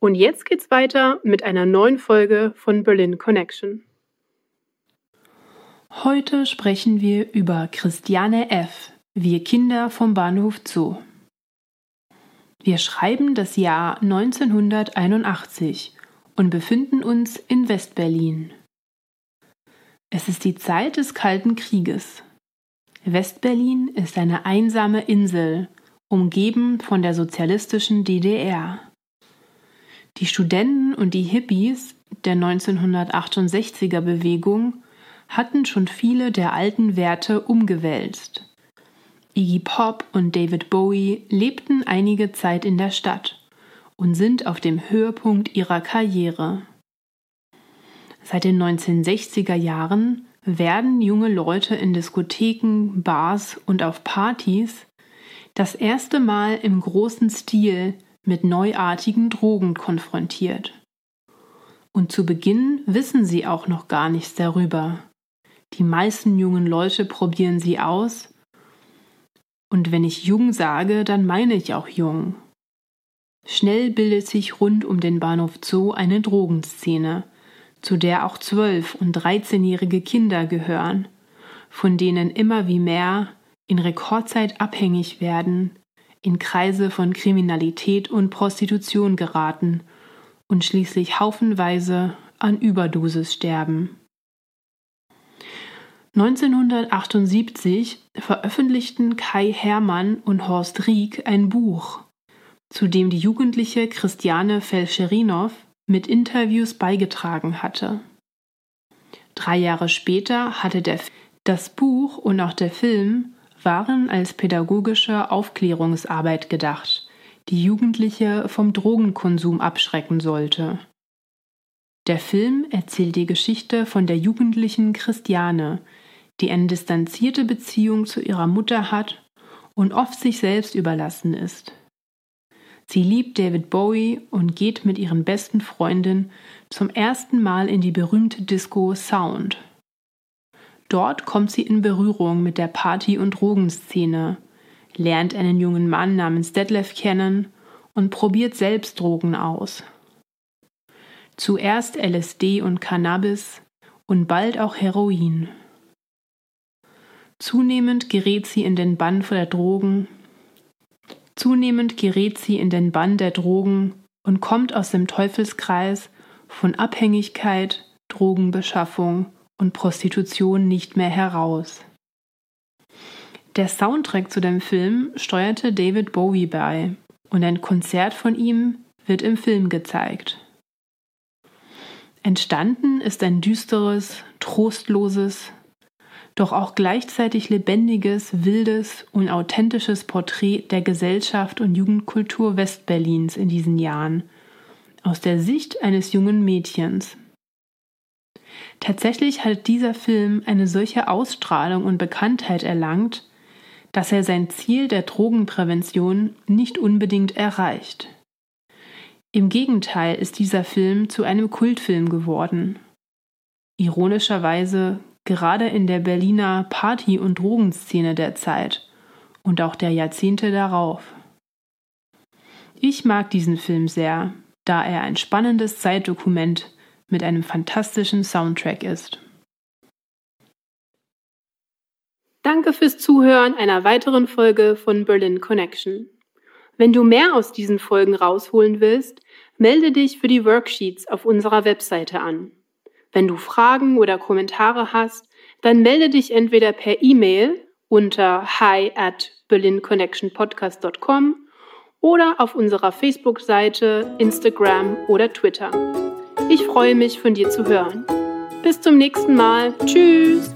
Und jetzt geht's weiter mit einer neuen Folge von Berlin Connection. Heute sprechen wir über Christiane F., wir Kinder vom Bahnhof Zoo. Wir schreiben das Jahr 1981 und befinden uns in Westberlin. Es ist die Zeit des Kalten Krieges. Westberlin ist eine einsame Insel, umgeben von der sozialistischen DDR. Die Studenten und die Hippies der 1968er Bewegung hatten schon viele der alten Werte umgewälzt. Iggy Pop und David Bowie lebten einige Zeit in der Stadt und sind auf dem Höhepunkt ihrer Karriere. Seit den 1960er Jahren werden junge Leute in Diskotheken, Bars und auf Partys das erste Mal im großen Stil mit neuartigen Drogen konfrontiert. Und zu Beginn wissen sie auch noch gar nichts darüber. Die meisten jungen Leute probieren sie aus. Und wenn ich jung sage, dann meine ich auch jung. Schnell bildet sich rund um den Bahnhof Zoo eine Drogenszene, zu der auch zwölf- und dreizehnjährige Kinder gehören, von denen immer wie mehr in Rekordzeit abhängig werden in Kreise von Kriminalität und Prostitution geraten und schließlich haufenweise an Überdosis sterben. 1978 veröffentlichten Kai Hermann und Horst Rieck ein Buch, zu dem die jugendliche Christiane Felcherinow mit Interviews beigetragen hatte. Drei Jahre später hatte der, das Buch und auch der Film waren als pädagogische Aufklärungsarbeit gedacht, die Jugendliche vom Drogenkonsum abschrecken sollte. Der Film erzählt die Geschichte von der jugendlichen Christiane, die eine distanzierte Beziehung zu ihrer Mutter hat und oft sich selbst überlassen ist. Sie liebt David Bowie und geht mit ihren besten Freundinnen zum ersten Mal in die berühmte Disco Sound. Dort kommt sie in Berührung mit der Party- und Drogenszene, lernt einen jungen Mann namens Detlef kennen und probiert selbst Drogen aus. Zuerst LSD und Cannabis und bald auch Heroin. Zunehmend gerät sie in den Bann der Drogen. Zunehmend gerät sie in den Bann der Drogen und kommt aus dem Teufelskreis von Abhängigkeit, Drogenbeschaffung und Prostitution nicht mehr heraus. Der Soundtrack zu dem Film steuerte David Bowie bei und ein Konzert von ihm wird im Film gezeigt. Entstanden ist ein düsteres, trostloses, doch auch gleichzeitig lebendiges, wildes und authentisches Porträt der Gesellschaft und Jugendkultur Westberlins in diesen Jahren, aus der Sicht eines jungen Mädchens. Tatsächlich hat dieser Film eine solche Ausstrahlung und Bekanntheit erlangt, dass er sein Ziel der Drogenprävention nicht unbedingt erreicht. Im Gegenteil ist dieser Film zu einem Kultfilm geworden. Ironischerweise gerade in der Berliner Party- und Drogenszene der Zeit und auch der Jahrzehnte darauf. Ich mag diesen Film sehr, da er ein spannendes Zeitdokument mit einem fantastischen Soundtrack ist. Danke fürs Zuhören einer weiteren Folge von Berlin Connection. Wenn du mehr aus diesen Folgen rausholen willst, melde dich für die Worksheets auf unserer Webseite an. Wenn du Fragen oder Kommentare hast, dann melde dich entweder per E-Mail unter hi at berlinconnectionpodcast.com oder auf unserer Facebook-Seite, Instagram oder Twitter. Ich freue mich, von dir zu hören. Bis zum nächsten Mal. Tschüss.